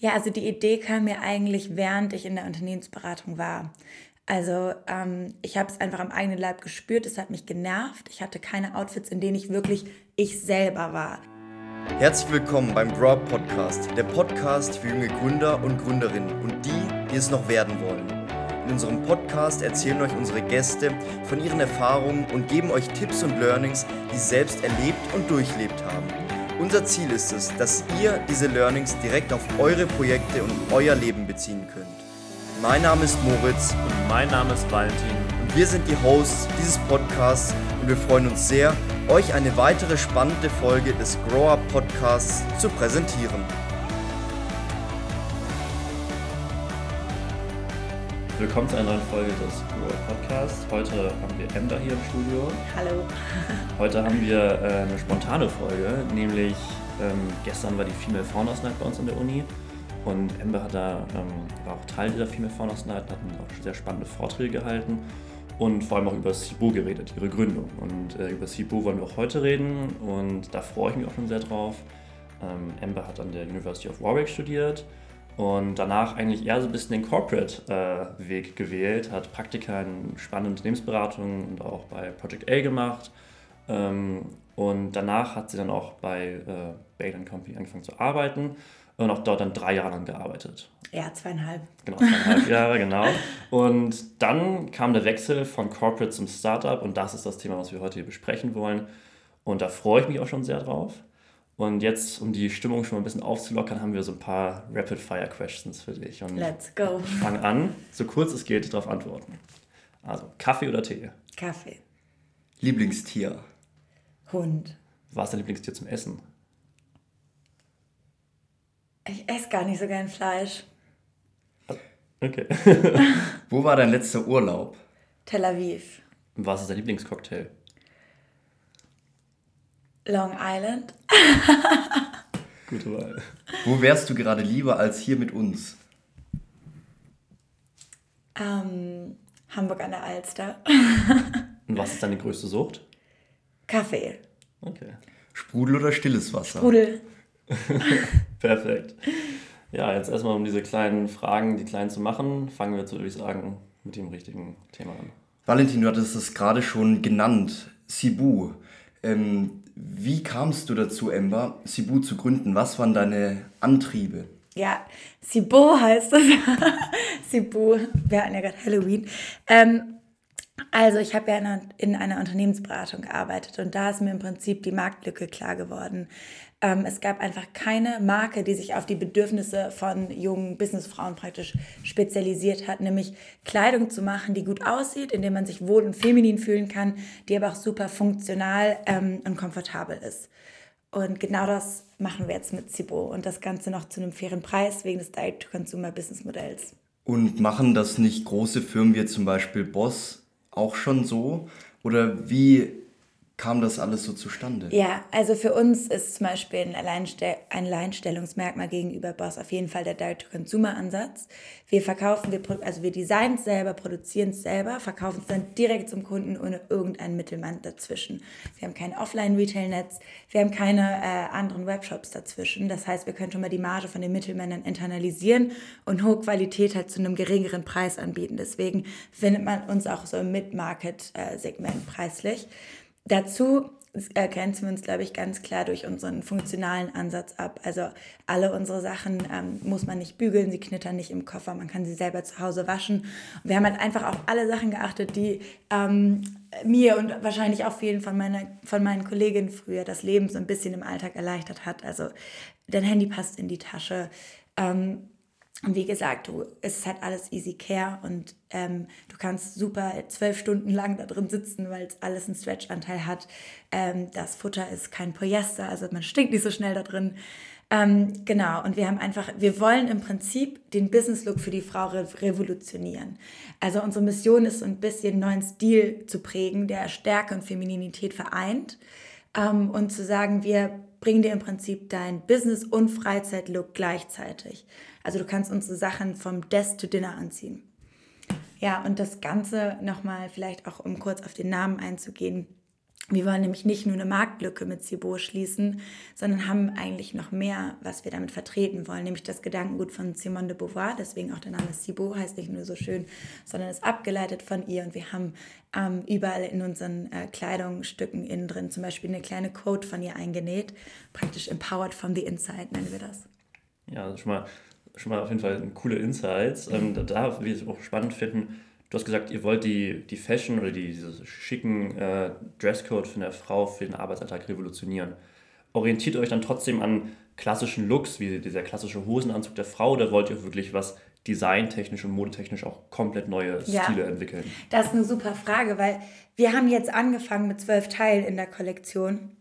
Ja, also die Idee kam mir eigentlich, während ich in der Unternehmensberatung war. Also ähm, ich habe es einfach am eigenen Leib gespürt, es hat mich genervt. Ich hatte keine Outfits, in denen ich wirklich ich selber war. Herzlich willkommen beim Grow Up Podcast, der Podcast für junge Gründer und Gründerinnen und die, die es noch werden wollen. In unserem Podcast erzählen euch unsere Gäste von ihren Erfahrungen und geben euch Tipps und Learnings, die sie selbst erlebt und durchlebt haben. Unser Ziel ist es, dass ihr diese Learnings direkt auf eure Projekte und euer Leben beziehen könnt. Mein Name ist Moritz und mein Name ist Valentin und wir sind die Hosts dieses Podcasts und wir freuen uns sehr, euch eine weitere spannende Folge des Grow Up Podcasts zu präsentieren. Willkommen zu einer neuen Folge des Grow Up Podcasts. Heute haben wir Ember hier im Studio. Hallo. Heute haben wir äh, eine spontane Folge, nämlich ähm, gestern war die Female Founders Night bei uns an der Uni und Ember hat da, ähm, war auch Teil dieser Female Founders Night, hat auch sehr spannende Vorträge gehalten und vor allem auch über Cibo geredet, ihre Gründung. Und äh, über Cibo wollen wir auch heute reden und da freue ich mich auch schon sehr drauf. Ähm, Ember hat an der University of Warwick studiert und danach eigentlich eher so ein bisschen den Corporate-Weg äh, gewählt, hat Praktika in spannenden Unternehmensberatungen und auch bei Project A gemacht. Ähm, und danach hat sie dann auch bei äh, Bain Company angefangen zu arbeiten und auch dort dann drei Jahre lang gearbeitet. Ja, zweieinhalb. Genau, zweieinhalb Jahre, genau. Und dann kam der Wechsel von Corporate zum Startup und das ist das Thema, was wir heute hier besprechen wollen. Und da freue ich mich auch schon sehr drauf. Und jetzt, um die Stimmung schon mal ein bisschen aufzulockern, haben wir so ein paar Rapid-Fire-Questions für dich. Und Let's go. Ich fange an, so kurz es geht, darauf antworten. Also, Kaffee oder Tee? Kaffee. Lieblingstier? Hund. Was ist dein Lieblingstier zum Essen? Ich esse gar nicht so gern Fleisch. Okay. Wo war dein letzter Urlaub? Tel Aviv. Und was ist dein Lieblingscocktail? Long Island. Gute Wahl. Wo wärst du gerade lieber als hier mit uns? Ähm, Hamburg an der Alster. Und was ist deine größte Sucht? Kaffee. Okay. Sprudel oder stilles Wasser? Sprudel. Perfekt. Ja, jetzt erstmal um diese kleinen Fragen, die kleinen zu machen, fangen wir jetzt, würde ich sagen, mit dem richtigen Thema an. Valentin, du hattest es gerade schon genannt, Sibu. Ähm, wie kamst du dazu, Ember, Sibu zu gründen? Was waren deine Antriebe? Ja, Sibu heißt es. Sibu, wir hatten ja gerade Halloween. Ähm, also ich habe ja in einer, in einer, Unternehmensberatung gearbeitet und da ist mir im Prinzip die Marktlücke klar geworden. Ähm, es gab einfach keine Marke, die sich auf die Bedürfnisse von jungen Businessfrauen praktisch spezialisiert hat, nämlich Kleidung zu machen, die gut aussieht, indem man sich wohl und feminin fühlen kann, die aber auch super funktional ähm, und komfortabel ist. Und genau das machen wir jetzt mit Cibo und das Ganze noch zu einem fairen Preis wegen des Direct-to-Consumer-Business-Modells. Und machen das nicht große Firmen wie zum Beispiel Boss auch schon so? Oder wie kam das alles so zustande? Ja, also für uns ist zum Beispiel ein, Alleinstell ein Alleinstellungsmerkmal gegenüber Boss auf jeden Fall der Direct-to-Consumer-Ansatz. Wir verkaufen, wir, also wir designen es selber, produzieren es selber, verkaufen es dann direkt zum Kunden ohne irgendeinen Mittelmann dazwischen. Wir haben kein Offline-Retail-Netz, wir haben keine äh, anderen Webshops dazwischen. Das heißt, wir können schon mal die Marge von den Mittelmännern internalisieren und hohe Qualität halt zu einem geringeren Preis anbieten. Deswegen findet man uns auch so im Mid-Market-Segment äh, preislich. Dazu grenzen wir uns, glaube ich, ganz klar durch unseren funktionalen Ansatz ab. Also alle unsere Sachen ähm, muss man nicht bügeln, sie knittern nicht im Koffer, man kann sie selber zu Hause waschen. Wir haben halt einfach auf alle Sachen geachtet, die ähm, mir und wahrscheinlich auch vielen von, meiner, von meinen Kolleginnen früher das Leben so ein bisschen im Alltag erleichtert hat. Also dein Handy passt in die Tasche. Ähm, und wie gesagt, du, es ist halt alles easy care und ähm, du kannst super zwölf Stunden lang da drin sitzen, weil es alles einen Stretch-Anteil hat. Ähm, das Futter ist kein Polyester, also man stinkt nicht so schnell da drin. Ähm, genau, und wir haben einfach, wir wollen im Prinzip den Business-Look für die Frau re revolutionieren. Also unsere Mission ist so ein bisschen neuen Stil zu prägen, der Stärke und Femininität vereint ähm, und zu sagen, wir bringen dir im Prinzip dein Business- und Freizeit-Look gleichzeitig. Also du kannst unsere Sachen vom Desk to Dinner anziehen. Ja, und das Ganze nochmal vielleicht auch, um kurz auf den Namen einzugehen. Wir wollen nämlich nicht nur eine Marktlücke mit Cibo schließen, sondern haben eigentlich noch mehr, was wir damit vertreten wollen, nämlich das Gedankengut von Simone de Beauvoir, deswegen auch der Name Cibo heißt nicht nur so schön, sondern ist abgeleitet von ihr und wir haben ähm, überall in unseren äh, Kleidungsstücken innen drin zum Beispiel eine kleine Quote von ihr eingenäht, praktisch empowered from the inside nennen wir das. Ja, also schon mal, schon mal auf jeden Fall coole Insights. Ähm, da, will ich es auch spannend finden, Du hast gesagt, ihr wollt die, die Fashion oder die, diese schicken äh, Dresscode für eine Frau für den Arbeitsalltag revolutionieren. Orientiert euch dann trotzdem an klassischen Looks, wie dieser klassische Hosenanzug der Frau, oder wollt ihr wirklich was designtechnisch und modetechnisch auch komplett neue ja, Stile entwickeln? Das ist eine super Frage, weil wir haben jetzt angefangen mit zwölf Teilen in der Kollektion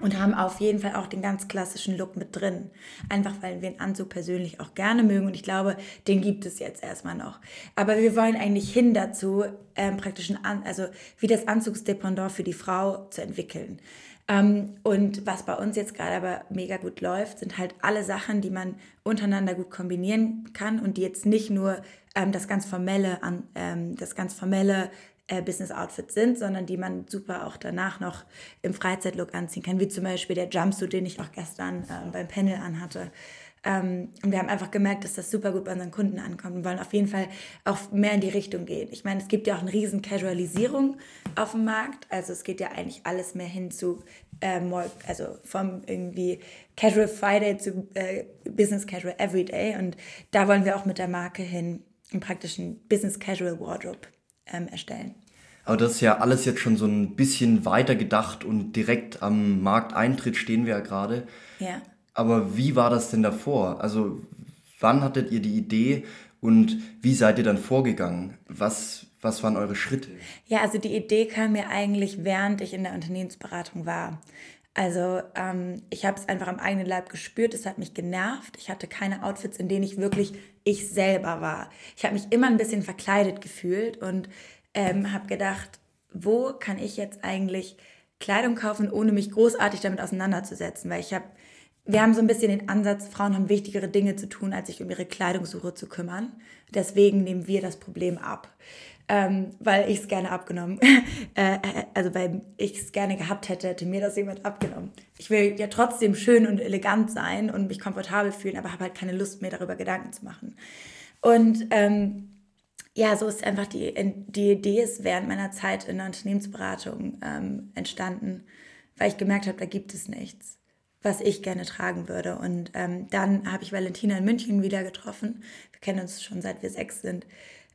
und haben auf jeden Fall auch den ganz klassischen Look mit drin. Einfach weil wir den Anzug persönlich auch gerne mögen und ich glaube, den gibt es jetzt erstmal noch. Aber wir wollen eigentlich hin dazu, ähm, praktisch ein also wie das Anzugsdependant für die Frau zu entwickeln. Ähm, und was bei uns jetzt gerade aber mega gut läuft, sind halt alle Sachen, die man untereinander gut kombinieren kann und die jetzt nicht nur ähm, das ganz formelle, an, ähm, das ganz formelle äh, Business-Outfits sind, sondern die man super auch danach noch im Freizeitlook anziehen kann, wie zum Beispiel der Jumpsuit, den ich auch gestern äh, beim Panel anhatte. Ähm, und wir haben einfach gemerkt, dass das super gut bei unseren Kunden ankommt und wollen auf jeden Fall auch mehr in die Richtung gehen. Ich meine, es gibt ja auch eine riesen Casualisierung auf dem Markt. Also es geht ja eigentlich alles mehr hin zu, äh, more, also vom irgendwie Casual Friday zu äh, Business Casual Everyday. Und da wollen wir auch mit der Marke hin, im praktischen Business Casual Wardrobe ähm, erstellen. Aber das ist ja alles jetzt schon so ein bisschen weiter gedacht und direkt am Markteintritt stehen wir ja gerade. Ja. Aber wie war das denn davor? Also wann hattet ihr die Idee und wie seid ihr dann vorgegangen? Was, was waren eure Schritte? Ja, also die Idee kam mir eigentlich, während ich in der Unternehmensberatung war. Also ähm, ich habe es einfach am eigenen Leib gespürt, es hat mich genervt. Ich hatte keine Outfits, in denen ich wirklich ich selber war. Ich habe mich immer ein bisschen verkleidet gefühlt und ähm, habe gedacht, wo kann ich jetzt eigentlich Kleidung kaufen, ohne mich großartig damit auseinanderzusetzen? Weil ich habe, wir haben so ein bisschen den Ansatz, Frauen haben wichtigere Dinge zu tun, als sich um ihre Kleidungssuche zu kümmern. Deswegen nehmen wir das Problem ab ähm, weil ich es gerne abgenommen, äh, äh, also weil ich es gerne gehabt hätte, hätte mir das jemand abgenommen. Ich will ja trotzdem schön und elegant sein und mich komfortabel fühlen, aber habe halt keine Lust mehr darüber Gedanken zu machen. Und ähm, ja, so ist einfach die, die Idee ist während meiner Zeit in der Unternehmensberatung ähm, entstanden, weil ich gemerkt habe, da gibt es nichts, was ich gerne tragen würde. Und ähm, dann habe ich Valentina in München wieder getroffen. Wir kennen uns schon seit wir sechs sind.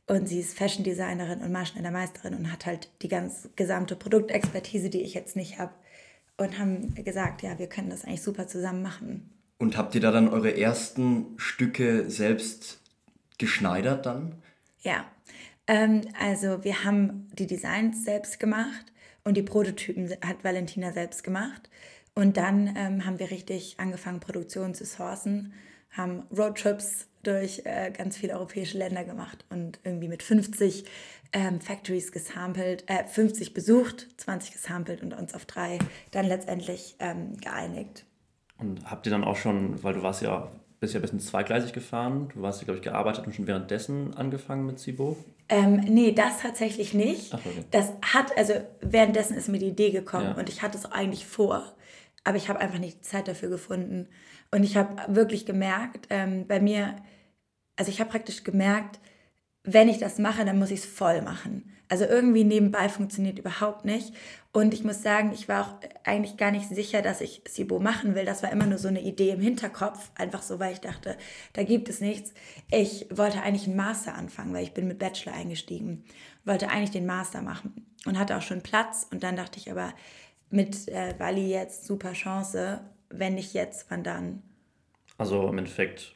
Und sie ist Fashion Designerin und Maschneidermeisterin und hat halt die ganz gesamte Produktexpertise, die ich jetzt nicht habe. Und haben gesagt, ja, wir können das eigentlich super zusammen machen. Und habt ihr da dann eure ersten Stücke selbst geschneidert dann? Ja, ähm, also wir haben die Designs selbst gemacht und die Prototypen hat Valentina selbst gemacht. Und dann ähm, haben wir richtig angefangen, Produktion zu sourcen, haben Roadtrips durch äh, ganz viele europäische Länder gemacht und irgendwie mit 50 ähm, Factories gesampelt, äh, 50 besucht, 20 gesampelt und uns auf drei dann letztendlich ähm, geeinigt. Und habt ihr dann auch schon, weil du warst ja bist ja ein bisschen zweigleisig gefahren, du warst ja, glaube ich, gearbeitet und schon währenddessen angefangen mit Sibo? Ähm, nee, das tatsächlich nicht. Ach, okay. Das hat, also währenddessen ist mir die Idee gekommen ja. und ich hatte es eigentlich vor, aber ich habe einfach nicht die Zeit dafür gefunden. Und ich habe wirklich gemerkt, ähm, bei mir, also ich habe praktisch gemerkt, wenn ich das mache, dann muss ich es voll machen. Also irgendwie nebenbei funktioniert überhaupt nicht. Und ich muss sagen, ich war auch eigentlich gar nicht sicher, dass ich SIBO machen will. Das war immer nur so eine Idee im Hinterkopf, einfach so, weil ich dachte, da gibt es nichts. Ich wollte eigentlich einen Master anfangen, weil ich bin mit Bachelor eingestiegen. Wollte eigentlich den Master machen und hatte auch schon Platz. Und dann dachte ich aber, mit äh, Bali jetzt super Chance. Wenn nicht jetzt, wann dann? Also im Endeffekt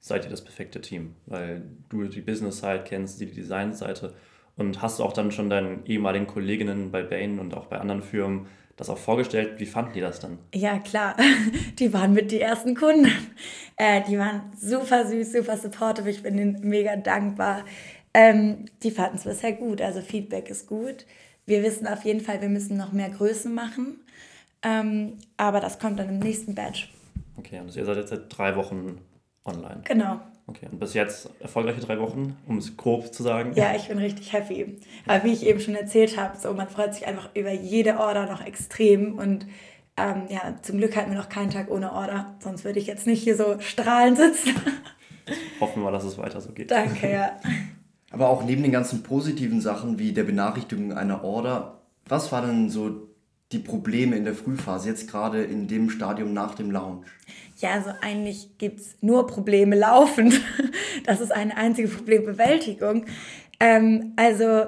seid ihr das perfekte Team, weil du die Business-Side kennst, die Design-Seite und hast auch dann schon deinen ehemaligen Kolleginnen bei Bain und auch bei anderen Firmen das auch vorgestellt. Wie fanden die das dann? Ja, klar. Die waren mit die ersten Kunden. Äh, die waren super süß, super supportive. Ich bin ihnen mega dankbar. Ähm, die fanden es bisher gut. Also Feedback ist gut. Wir wissen auf jeden Fall, wir müssen noch mehr Größen machen. Ähm, aber das kommt dann im nächsten Batch. Okay, also ihr seid jetzt seit drei Wochen online. Genau. Okay, und bis jetzt erfolgreiche drei Wochen, um es grob zu sagen. Ja, ich bin richtig happy. Aber wie ich eben schon erzählt habe, so man freut sich einfach über jede Order noch extrem und ähm, ja, zum Glück hatten wir noch keinen Tag ohne Order, sonst würde ich jetzt nicht hier so strahlend sitzen. Hoffen wir, dass es weiter so geht. Danke, ja. Aber auch neben den ganzen positiven Sachen wie der Benachrichtigung einer Order, was waren denn so die Probleme in der Frühphase, jetzt gerade in dem Stadium nach dem Launch? Ja, also eigentlich gibt es nur Probleme laufend. Das ist eine einzige Problembewältigung. Ähm, also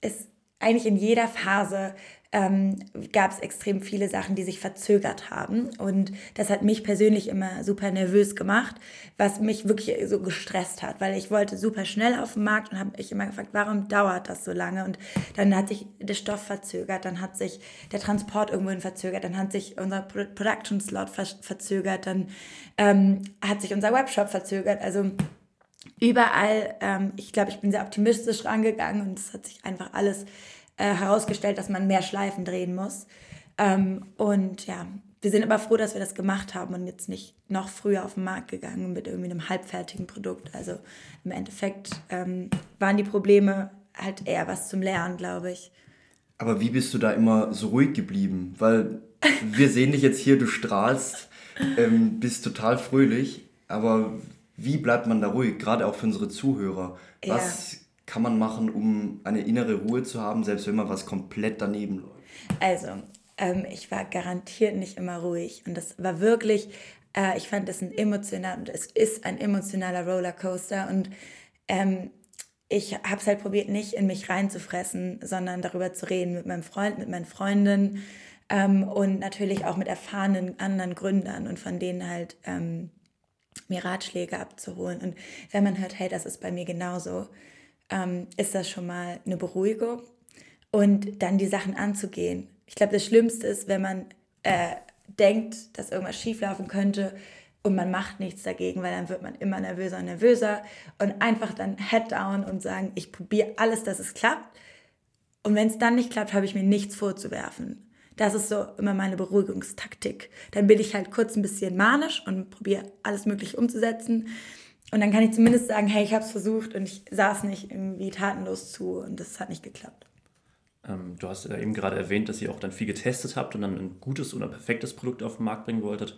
ist eigentlich in jeder Phase ähm, gab es extrem viele Sachen, die sich verzögert haben. Und das hat mich persönlich immer super nervös gemacht, was mich wirklich so gestresst hat, weil ich wollte super schnell auf den Markt und habe mich immer gefragt, warum dauert das so lange? Und dann hat sich der Stoff verzögert, dann hat sich der Transport irgendwohin verzögert, dann hat sich unser Production Slot verzögert, dann ähm, hat sich unser Webshop verzögert. Also überall, ähm, ich glaube, ich bin sehr optimistisch rangegangen und es hat sich einfach alles äh, herausgestellt, dass man mehr Schleifen drehen muss. Ähm, und ja, wir sind aber froh, dass wir das gemacht haben und jetzt nicht noch früher auf den Markt gegangen mit irgendwie einem halbfertigen Produkt. Also im Endeffekt ähm, waren die Probleme halt eher was zum Lernen, glaube ich. Aber wie bist du da immer so ruhig geblieben? Weil wir sehen dich jetzt hier, du strahlst, ähm, bist total fröhlich, aber wie bleibt man da ruhig, gerade auch für unsere Zuhörer? Was ja kann man machen, um eine innere Ruhe zu haben, selbst wenn mal was komplett daneben läuft? Also, ähm, ich war garantiert nicht immer ruhig und das war wirklich, äh, ich fand das ein emotional, und es ist ein emotionaler Rollercoaster und ähm, ich habe es halt probiert, nicht in mich reinzufressen, sondern darüber zu reden mit meinem Freund, mit meinen Freundinnen ähm, und natürlich auch mit erfahrenen anderen Gründern und von denen halt ähm, mir Ratschläge abzuholen. Und wenn man hört, hey, das ist bei mir genauso, ähm, ist das schon mal eine Beruhigung und dann die Sachen anzugehen. Ich glaube, das Schlimmste ist, wenn man äh, denkt, dass irgendwas schieflaufen könnte und man macht nichts dagegen, weil dann wird man immer nervöser und nervöser und einfach dann head down und sagen, ich probiere alles, dass es klappt. Und wenn es dann nicht klappt, habe ich mir nichts vorzuwerfen. Das ist so immer meine Beruhigungstaktik. Dann bin ich halt kurz ein bisschen manisch und probiere alles Mögliche umzusetzen. Und dann kann ich zumindest sagen, hey, ich habe es versucht und ich saß nicht irgendwie tatenlos zu und das hat nicht geklappt. Ähm, du hast ja eben gerade erwähnt, dass ihr auch dann viel getestet habt und dann ein gutes oder perfektes Produkt auf den Markt bringen wolltet.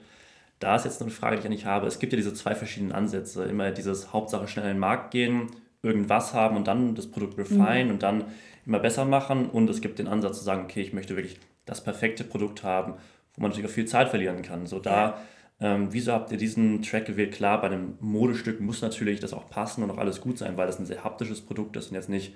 Da ist jetzt eine Frage, die ich nicht habe. Es gibt ja diese zwei verschiedenen Ansätze. Immer dieses Hauptsache schnell in den Markt gehen, irgendwas haben und dann das Produkt refine mhm. und dann immer besser machen. Und es gibt den Ansatz zu sagen, okay, ich möchte wirklich das perfekte Produkt haben, wo man natürlich auch viel Zeit verlieren kann. So da ähm, wieso habt ihr diesen Track gewählt? Klar, bei einem Modestück muss natürlich das auch passen und auch alles gut sein, weil das ein sehr haptisches Produkt ist und jetzt nicht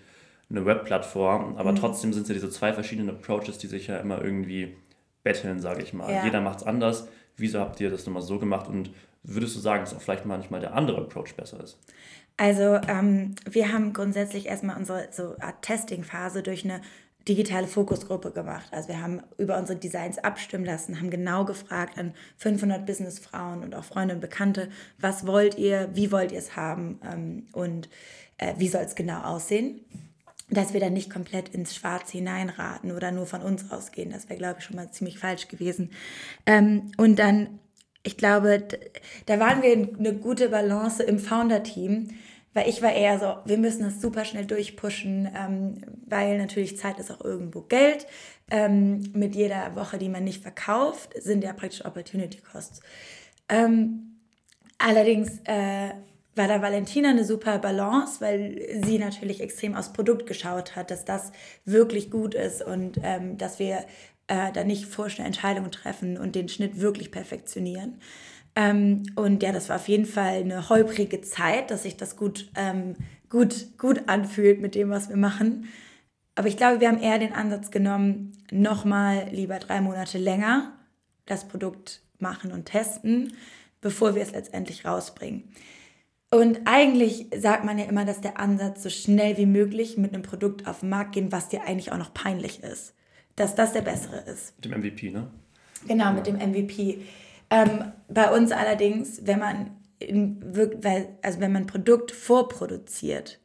eine Webplattform. Aber mhm. trotzdem sind es ja diese zwei verschiedenen Approaches, die sich ja immer irgendwie betteln, sage ich mal. Ja. Jeder macht es anders. Wieso habt ihr das nochmal so gemacht? Und würdest du sagen, dass auch vielleicht manchmal der andere Approach besser ist? Also ähm, wir haben grundsätzlich erstmal unsere so Testing-Phase durch eine digitale Fokusgruppe gemacht. Also wir haben über unsere Designs abstimmen lassen, haben genau gefragt an 500 Businessfrauen und auch Freunde und Bekannte, was wollt ihr, wie wollt ihr es haben ähm, und äh, wie soll es genau aussehen. Dass wir dann nicht komplett ins Schwarze hineinraten oder nur von uns ausgehen. Das wäre, glaube ich, schon mal ziemlich falsch gewesen. Ähm, und dann, ich glaube, da waren wir eine gute Balance im Founder-Team weil ich war eher so, wir müssen das super schnell durchpushen, ähm, weil natürlich Zeit ist auch irgendwo Geld. Ähm, mit jeder Woche, die man nicht verkauft, sind ja praktisch Opportunity Costs. Ähm, allerdings äh, war da Valentina eine super Balance, weil sie natürlich extrem aufs Produkt geschaut hat, dass das wirklich gut ist und ähm, dass wir äh, da nicht vorschnell Entscheidungen treffen und den Schnitt wirklich perfektionieren. Ähm, und ja, das war auf jeden Fall eine holprige Zeit, dass sich das gut, ähm, gut, gut anfühlt mit dem, was wir machen. Aber ich glaube, wir haben eher den Ansatz genommen, nochmal lieber drei Monate länger das Produkt machen und testen, bevor wir es letztendlich rausbringen. Und eigentlich sagt man ja immer, dass der Ansatz so schnell wie möglich mit einem Produkt auf den Markt gehen, was dir eigentlich auch noch peinlich ist. Dass das der bessere ist. Mit dem MVP, ne? Genau, mit dem MVP. Ähm, bei uns allerdings, wenn man, in, also wenn man ein Produkt vorproduziert,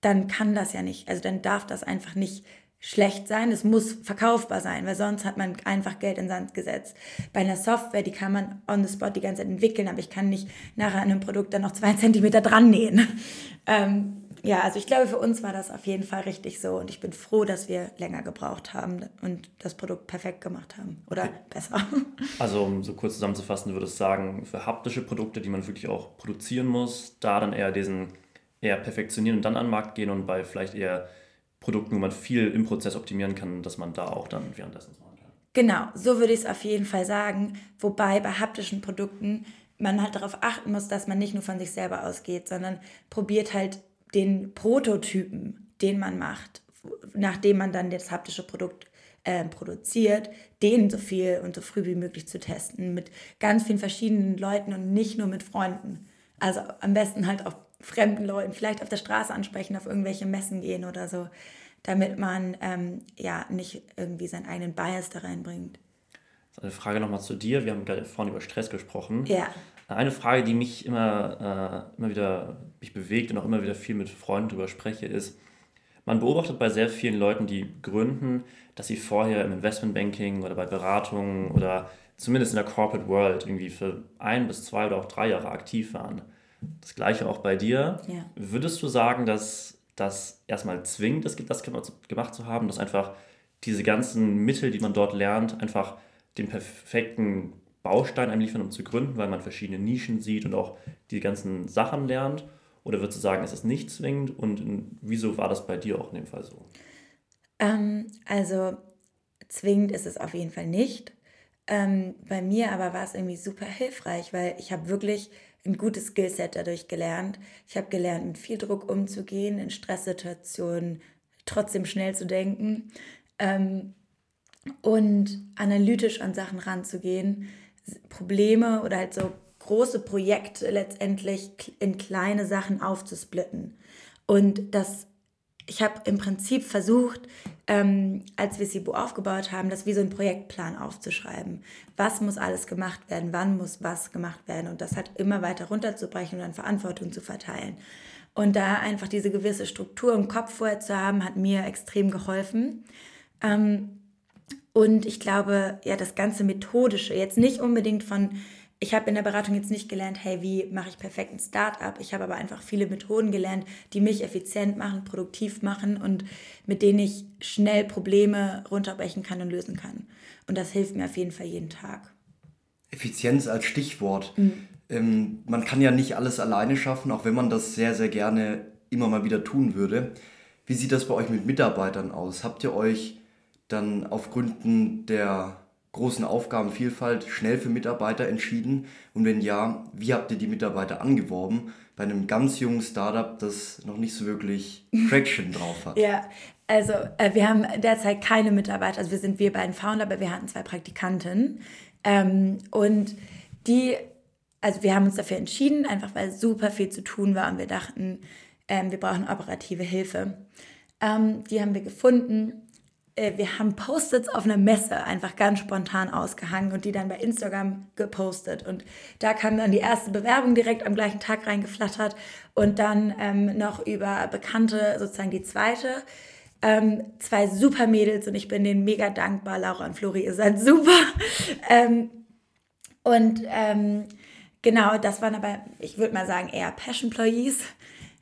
dann kann das ja nicht, also dann darf das einfach nicht schlecht sein, es muss verkaufbar sein, weil sonst hat man einfach Geld in Sand gesetzt. Bei einer Software, die kann man on the spot die ganze Zeit entwickeln, aber ich kann nicht nachher an einem Produkt dann noch zwei Zentimeter dran nähen. Ähm, ja, also ich glaube, für uns war das auf jeden Fall richtig so und ich bin froh, dass wir länger gebraucht haben und das Produkt perfekt gemacht haben oder okay. besser. Also um so kurz zusammenzufassen, würde ich sagen, für haptische Produkte, die man wirklich auch produzieren muss, da dann eher diesen eher perfektionieren und dann an den Markt gehen und bei vielleicht eher Produkten, wo man viel im Prozess optimieren kann, dass man da auch dann währenddessen machen kann. Genau, so würde ich es auf jeden Fall sagen. Wobei bei haptischen Produkten man halt darauf achten muss, dass man nicht nur von sich selber ausgeht, sondern probiert halt den Prototypen, den man macht, nachdem man dann das haptische Produkt äh, produziert, den so viel und so früh wie möglich zu testen mit ganz vielen verschiedenen Leuten und nicht nur mit Freunden. Also am besten halt auch fremden Leuten, vielleicht auf der Straße ansprechen, auf irgendwelche Messen gehen oder so, damit man ähm, ja nicht irgendwie seinen eigenen Bias da reinbringt. Eine Frage nochmal zu dir. Wir haben gerade vorhin über Stress gesprochen. Ja. Eine Frage, die mich immer, äh, immer wieder mich bewegt und auch immer wieder viel mit Freunden darüber spreche, ist, man beobachtet bei sehr vielen Leuten, die gründen, dass sie vorher im Investmentbanking oder bei Beratungen oder zumindest in der Corporate World irgendwie für ein bis zwei oder auch drei Jahre aktiv waren. Das gleiche auch bei dir. Ja. Würdest du sagen, dass das erstmal zwingt, das, das gemacht zu haben, dass einfach diese ganzen Mittel, die man dort lernt, einfach den perfekten Baustein einem liefern, um zu gründen, weil man verschiedene Nischen sieht und auch die ganzen Sachen lernt? Oder würdest du sagen, ist es nicht zwingend und wieso war das bei dir auch in dem Fall so? Ähm, also zwingend ist es auf jeden Fall nicht. Ähm, bei mir aber war es irgendwie super hilfreich, weil ich habe wirklich ein gutes Skillset dadurch gelernt. Ich habe gelernt, mit viel Druck umzugehen, in Stresssituationen trotzdem schnell zu denken ähm, und analytisch an Sachen ranzugehen, Probleme oder halt so große Projekte letztendlich in kleine Sachen aufzusplitten. Und das ich habe im Prinzip versucht, ähm, als wir Sibu aufgebaut haben, das wie so ein Projektplan aufzuschreiben. Was muss alles gemacht werden? Wann muss was gemacht werden? Und das halt immer weiter runterzubrechen und dann Verantwortung zu verteilen. Und da einfach diese gewisse Struktur im Kopf vorher zu haben, hat mir extrem geholfen. Ähm, und ich glaube, ja, das ganze Methodische, jetzt nicht unbedingt von ich habe in der Beratung jetzt nicht gelernt, hey, wie mache ich perfekt ein Startup? Ich habe aber einfach viele Methoden gelernt, die mich effizient machen, produktiv machen und mit denen ich schnell Probleme runterbrechen kann und lösen kann. Und das hilft mir auf jeden Fall jeden Tag. Effizienz als Stichwort. Mhm. Ähm, man kann ja nicht alles alleine schaffen, auch wenn man das sehr, sehr gerne immer mal wieder tun würde. Wie sieht das bei euch mit Mitarbeitern aus? Habt ihr euch dann auf Gründen der großen Aufgabenvielfalt schnell für Mitarbeiter entschieden? Und wenn ja, wie habt ihr die Mitarbeiter angeworben bei einem ganz jungen Startup, das noch nicht so wirklich Traction drauf hat? Ja, also äh, wir haben derzeit keine Mitarbeiter, also wir sind wir beiden Founder, aber wir hatten zwei Praktikanten. Ähm, und die, also wir haben uns dafür entschieden, einfach weil super viel zu tun war und wir dachten, ähm, wir brauchen operative Hilfe. Ähm, die haben wir gefunden äh, wir haben Post-its auf einer Messe einfach ganz spontan ausgehangen und die dann bei Instagram gepostet. Und da kam dann die erste Bewerbung direkt am gleichen Tag reingeflattert und dann ähm, noch über Bekannte sozusagen die zweite. Ähm, zwei super Mädels und ich bin denen mega dankbar. Laura und Flori, ihr seid super. ähm, und ähm, genau, das waren aber, ich würde mal sagen, eher Passion-Employees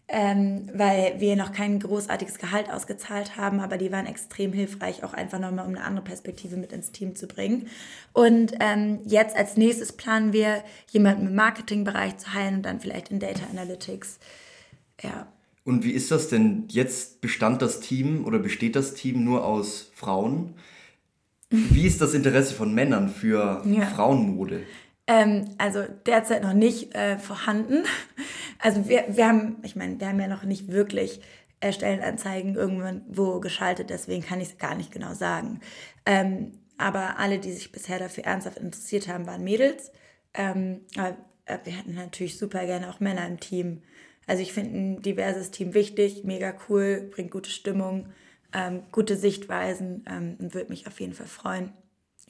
ähm, weil wir noch kein großartiges Gehalt ausgezahlt haben, aber die waren extrem hilfreich, auch einfach nochmal, um eine andere Perspektive mit ins Team zu bringen. Und ähm, jetzt als nächstes planen wir, jemanden im Marketingbereich zu heilen und dann vielleicht in Data Analytics. Ja. Und wie ist das denn? Jetzt bestand das Team oder besteht das Team nur aus Frauen? Wie ist das Interesse von Männern für ja. Frauenmode? Ähm, also derzeit noch nicht äh, vorhanden. Also wir, wir haben, ich meine, wir haben ja noch nicht wirklich äh, Stellenanzeigen irgendwann wo geschaltet, deswegen kann ich es gar nicht genau sagen. Ähm, aber alle, die sich bisher dafür ernsthaft interessiert haben, waren Mädels. Ähm, aber äh, wir hatten natürlich super gerne auch Männer im Team. Also ich finde ein diverses Team wichtig, mega cool, bringt gute Stimmung, ähm, gute Sichtweisen ähm, und würde mich auf jeden Fall freuen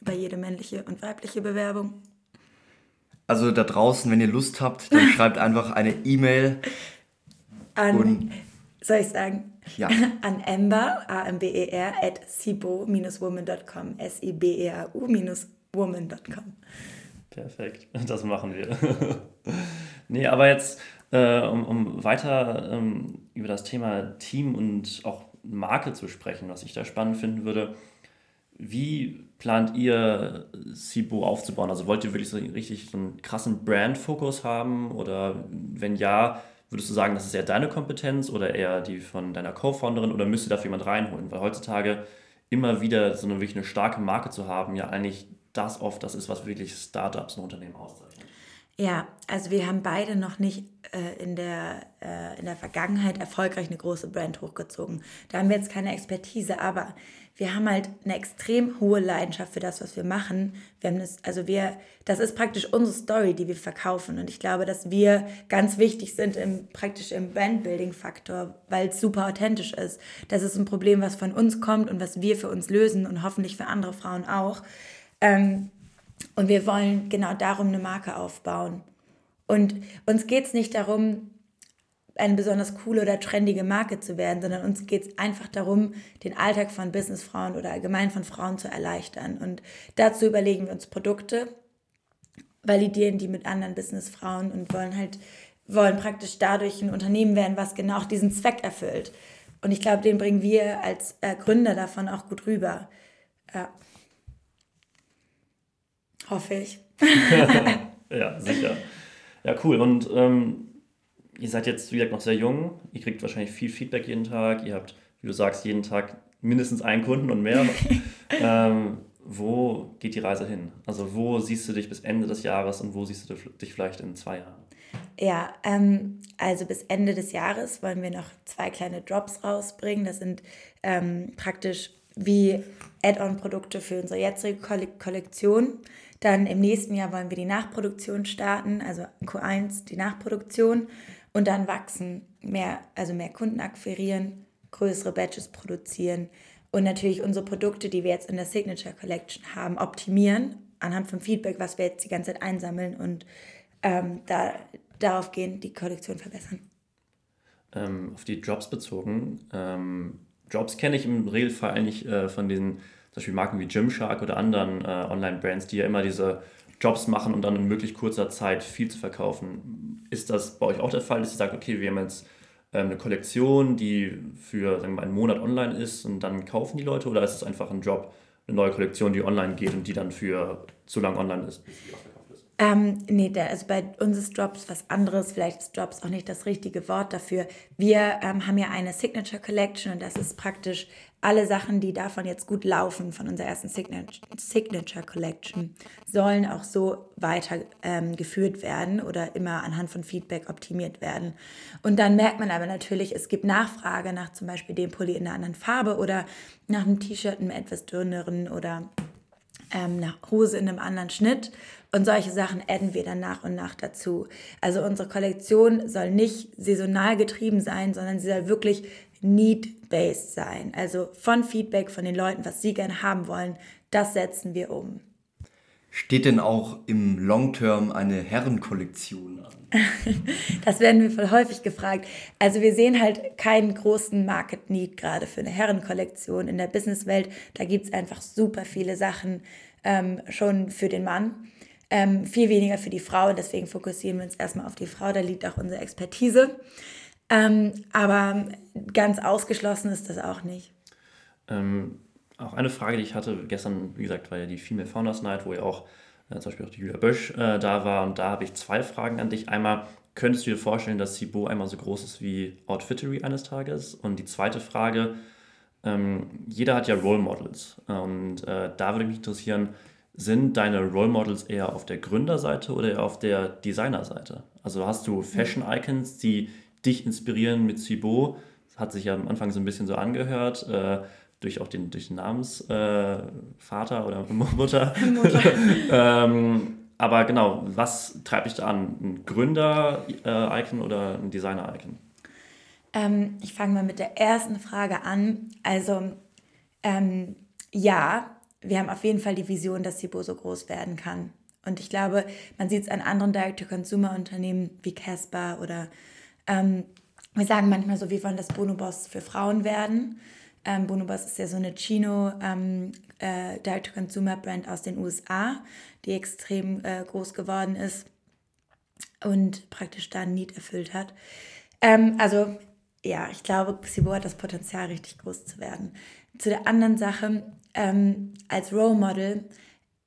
über jede männliche und weibliche Bewerbung. Also da draußen, wenn ihr Lust habt, dann schreibt einfach eine E-Mail. An, soll ich sagen? Ja. An Amber, A-M-B-E-R, at sibo-woman.com, S-I-B-E-A-U-woman.com. Perfekt, das machen wir. nee, aber jetzt, äh, um, um weiter ähm, über das Thema Team und auch Marke zu sprechen, was ich da spannend finden würde, wie plant ihr Sibo aufzubauen? Also wollt ihr wirklich so richtig einen krassen Brand-Fokus haben? Oder wenn ja, würdest du sagen, das ist eher deine Kompetenz oder eher die von deiner Co-Founderin oder müsst ihr dafür jemand reinholen? Weil heutzutage immer wieder so eine wirklich eine starke Marke zu haben, ja eigentlich das oft das ist, was wirklich Startups und Unternehmen auszeichnet. Ja, also wir haben beide noch nicht äh, in, der, äh, in der Vergangenheit erfolgreich eine große Brand hochgezogen. Da haben wir jetzt keine Expertise, aber wir haben halt eine extrem hohe Leidenschaft für das, was wir machen. Wir haben das, also wir, das ist praktisch unsere Story, die wir verkaufen. Und ich glaube, dass wir ganz wichtig sind im praktisch im Brandbuilding-Faktor, weil es super authentisch ist. Das ist ein Problem, was von uns kommt und was wir für uns lösen und hoffentlich für andere Frauen auch. Ähm, und wir wollen genau darum eine Marke aufbauen. Und uns geht es nicht darum, eine besonders coole oder trendige Marke zu werden, sondern uns geht es einfach darum, den Alltag von Businessfrauen oder allgemein von Frauen zu erleichtern. Und dazu überlegen wir uns Produkte, validieren die mit anderen Businessfrauen und wollen halt, wollen praktisch dadurch ein Unternehmen werden, was genau diesen Zweck erfüllt. Und ich glaube, den bringen wir als äh, Gründer davon auch gut rüber. Ja. Hoffe ich. ja, sicher. Ja, cool. Und ähm, ihr seid jetzt, wie gesagt, noch sehr jung. Ihr kriegt wahrscheinlich viel Feedback jeden Tag. Ihr habt, wie du sagst, jeden Tag mindestens einen Kunden und mehr. ähm, wo geht die Reise hin? Also wo siehst du dich bis Ende des Jahres und wo siehst du dich vielleicht in zwei Jahren? Ja, ähm, also bis Ende des Jahres wollen wir noch zwei kleine Drops rausbringen. Das sind ähm, praktisch wie Add-on-Produkte für unsere jetzige Kollektion. Dann im nächsten Jahr wollen wir die Nachproduktion starten, also Q1 die Nachproduktion und dann wachsen, mehr, also mehr Kunden akquirieren, größere Batches produzieren und natürlich unsere Produkte, die wir jetzt in der Signature Collection haben, optimieren anhand vom Feedback, was wir jetzt die ganze Zeit einsammeln und ähm, da, darauf gehen, die Kollektion verbessern. Ähm, auf die Jobs bezogen. Ähm, Jobs kenne ich im Regelfall eigentlich äh, von den zum Beispiel Marken wie Gymshark oder anderen äh, Online-Brands, die ja immer diese Jobs machen und dann in möglichst kurzer Zeit viel zu verkaufen. Ist das bei euch auch der Fall, dass ihr sagt, okay, wir haben jetzt ähm, eine Kollektion, die für sagen wir einen Monat online ist und dann kaufen die Leute oder ist es einfach ein Job, eine neue Kollektion, die online geht und die dann für zu lang online ist, ähm, nee, der, also bei uns ist Drops was anderes. Vielleicht ist Drops auch nicht das richtige Wort dafür. Wir ähm, haben ja eine Signature Collection und das ist praktisch alle Sachen, die davon jetzt gut laufen, von unserer ersten Signature Collection, sollen auch so weitergeführt ähm, werden oder immer anhand von Feedback optimiert werden. Und dann merkt man aber natürlich, es gibt Nachfrage nach zum Beispiel dem Pulli in einer anderen Farbe oder nach einem T-Shirt einem etwas dünneren oder ähm, eine Hose in einem anderen Schnitt. Und solche Sachen adden wir dann nach und nach dazu. Also unsere Kollektion soll nicht saisonal getrieben sein, sondern sie soll wirklich need-based sein. Also von Feedback von den Leuten, was sie gerne haben wollen, das setzen wir um. Steht denn auch im Long Term eine Herrenkollektion an? das werden wir voll häufig gefragt. Also wir sehen halt keinen großen Market Need gerade für eine Herrenkollektion in der Businesswelt. Da gibt es einfach super viele Sachen ähm, schon für den Mann. Ähm, viel weniger für die Frau. Deswegen fokussieren wir uns erstmal auf die Frau. Da liegt auch unsere Expertise. Ähm, aber ganz ausgeschlossen ist das auch nicht. Ähm, auch eine Frage, die ich hatte gestern, wie gesagt, war ja die Female Founders Night, wo ja auch äh, zum Beispiel auch die Julia Bösch äh, da war. Und da habe ich zwei Fragen an dich. Einmal, könntest du dir vorstellen, dass Sibo einmal so groß ist wie Outfittery eines Tages? Und die zweite Frage, ähm, jeder hat ja Role Models. Und äh, da würde mich interessieren, sind deine Role Models eher auf der Gründerseite oder eher auf der Designerseite? Also hast du Fashion Icons, die dich inspirieren mit Sibo? Das hat sich ja am Anfang so ein bisschen so angehört. Äh, durch auch den, durch den Namensvater äh, oder Mutter. Mutter. ähm, aber genau, was treibt dich da an? Ein Gründer-Icon oder ein Designer-Icon? Ähm, ich fange mal mit der ersten Frage an. Also ähm, ja, wir haben auf jeden Fall die Vision, dass Sibo so groß werden kann. Und ich glaube, man sieht es an anderen Direct-to-Consumer-Unternehmen wie Casper oder ähm, wir sagen manchmal so, wir wollen das Bonoboss für Frauen werden. Ähm, Bonobos ist ja so eine Chino ähm, äh, Direct-to-Consumer-Brand aus den USA, die extrem äh, groß geworden ist und praktisch da ein Need erfüllt hat. Ähm, also ja, ich glaube, Xibo hat das Potenzial, richtig groß zu werden. Zu der anderen Sache, ähm, als Role Model,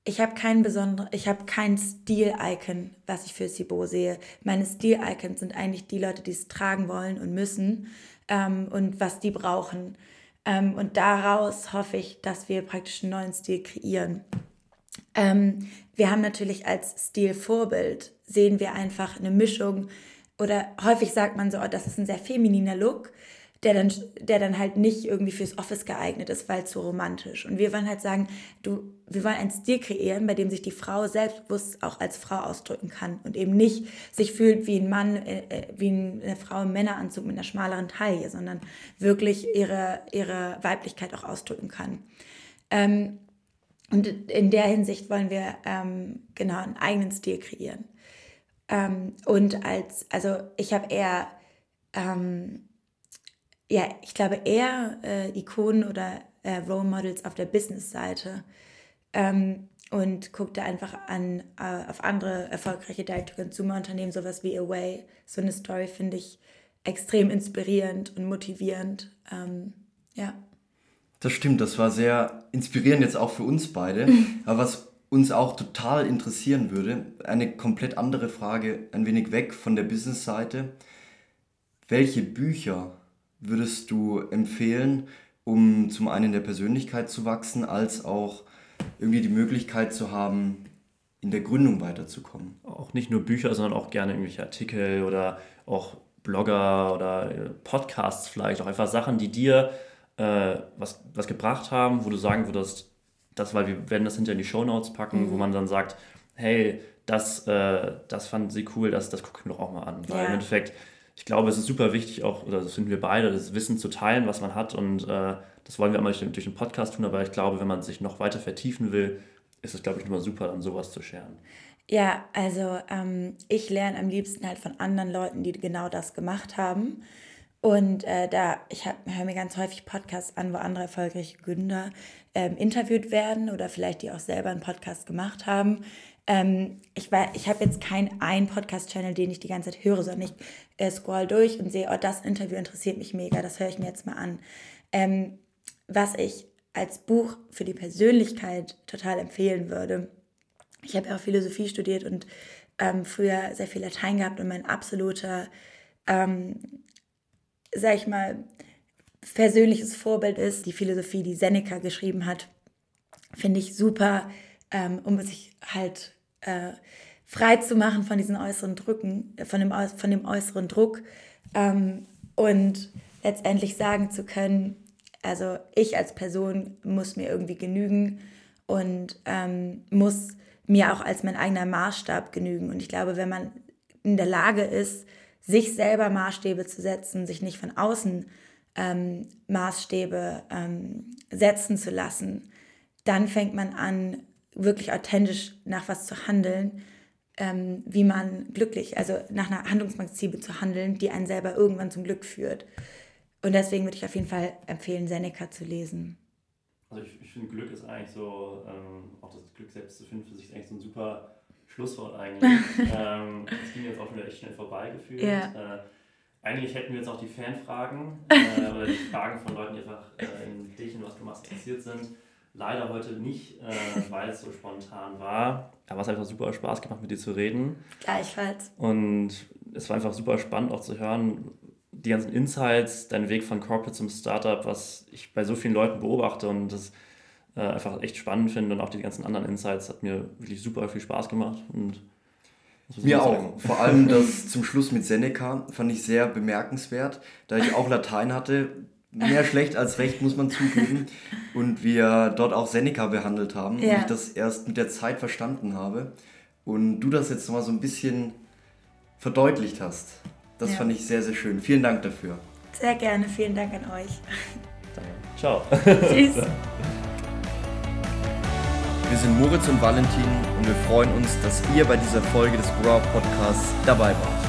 ich habe kein besonderes, ich habe kein Stil-Icon, was ich für Sibo sehe. Meine Stil-Icons sind eigentlich die Leute, die es tragen wollen und müssen ähm, und was die brauchen. Ähm, und daraus hoffe ich, dass wir praktisch einen neuen Stil kreieren. Ähm, wir haben natürlich als Stilvorbild, sehen wir einfach eine Mischung oder häufig sagt man so, oh, das ist ein sehr femininer Look, der dann, der dann halt nicht irgendwie fürs Office geeignet ist, weil so romantisch. Und wir wollen halt sagen, du, wir wollen einen Stil kreieren, bei dem sich die Frau selbstbewusst auch als Frau ausdrücken kann und eben nicht sich fühlt wie ein Mann, äh, äh wie eine Frau im Männeranzug mit einer schmaleren Taille, sondern wirklich ihre, ihre Weiblichkeit auch ausdrücken kann. Ähm, und in der Hinsicht wollen wir ähm, genau einen eigenen Stil kreieren. Ähm, und als, also ich habe eher, ähm, ja, ich glaube eher äh, Ikonen oder äh, Role Models auf der Business-Seite ähm, und guckte einfach an äh, auf andere erfolgreiche Direct-to-Consumer-Unternehmen, sowas wie Away. So eine Story finde ich extrem inspirierend und motivierend. Ähm, ja. Das stimmt, das war sehr inspirierend jetzt auch für uns beide. Aber was uns auch total interessieren würde, eine komplett andere Frage, ein wenig weg von der Business-Seite. Welche Bücher würdest du empfehlen, um zum einen in der Persönlichkeit zu wachsen, als auch irgendwie die Möglichkeit zu haben, in der Gründung weiterzukommen? Auch nicht nur Bücher, sondern auch gerne irgendwelche Artikel oder auch Blogger oder äh, Podcasts vielleicht, auch einfach Sachen, die dir äh, was, was gebracht haben, wo du sagen würdest, das, weil wir werden das hinter in die Show Notes packen, mhm. wo man dann sagt, hey, das, äh, das fand sie cool, das, das gucke ich mir doch auch mal an. Weil ja. im Endeffekt, ich glaube, es ist super wichtig, auch, oder das finden wir beide, das Wissen zu teilen, was man hat. Und äh, das wollen wir einmal durch, durch den Podcast tun, aber ich glaube, wenn man sich noch weiter vertiefen will, ist es, glaube ich, immer super, dann sowas zu scheren. Ja, also ähm, ich lerne am liebsten halt von anderen Leuten, die genau das gemacht haben. Und äh, da, ich höre mir ganz häufig Podcasts an, wo andere erfolgreiche Gründer ähm, interviewt werden oder vielleicht die auch selber einen Podcast gemacht haben. Ähm, ich ich habe jetzt keinen einen Podcast-Channel, den ich die ganze Zeit höre, sondern ich äh, scroll durch und sehe, oh, das Interview interessiert mich mega, das höre ich mir jetzt mal an. Ähm, was ich als Buch für die Persönlichkeit total empfehlen würde. Ich habe ja auch Philosophie studiert und ähm, früher sehr viel Latein gehabt und mein absoluter ähm, sag ich mal, persönliches Vorbild ist, die Philosophie, die Seneca geschrieben hat, finde ich super, ähm, um sich halt äh, frei zu machen von diesen äußeren Drücken, von dem, von dem äußeren Druck ähm, und letztendlich sagen zu können, also ich als Person muss mir irgendwie genügen und ähm, muss mir auch als mein eigener Maßstab genügen. Und ich glaube, wenn man in der Lage ist, sich selber Maßstäbe zu setzen, sich nicht von außen ähm, Maßstäbe ähm, setzen zu lassen, dann fängt man an, wirklich authentisch nach was zu handeln, ähm, wie man glücklich, also nach einer Handlungsmaxime zu handeln, die einen selber irgendwann zum Glück führt. Und deswegen würde ich auf jeden Fall empfehlen, Seneca zu lesen. Also ich, ich finde, Glück ist eigentlich so, ähm, auch das Glück selbst zu finden, für sich ist eigentlich so ein super Schlusswort eigentlich. ähm, das ging jetzt auch schon wieder echt schnell vorbeigefühlt. Ja. Äh, eigentlich hätten wir jetzt auch die Fanfragen äh, oder die Fragen von Leuten, die einfach äh, in dich und was du machst interessiert sind. Leider heute nicht, äh, weil es so spontan war. Aber es hat einfach super Spaß gemacht, mit dir zu reden. Gleichfalls. Und es war einfach super spannend auch zu hören, die ganzen Insights, dein Weg von Corporate zum Startup, was ich bei so vielen Leuten beobachte und das äh, einfach echt spannend finde und auch die ganzen anderen Insights hat mir wirklich super viel Spaß gemacht und mir auch. Vor allem das zum Schluss mit Seneca fand ich sehr bemerkenswert, da ich auch Latein hatte. Mehr schlecht als recht, muss man zugeben. Und wir dort auch Seneca behandelt haben ja. und ich das erst mit der Zeit verstanden habe. Und du das jetzt nochmal so ein bisschen verdeutlicht hast. Das ja. fand ich sehr, sehr schön. Vielen Dank dafür. Sehr gerne. Vielen Dank an euch. Danke. Ciao. Tschüss. Wir sind Moritz und Valentin und wir freuen uns, dass ihr bei dieser Folge des Grow Podcasts dabei wart.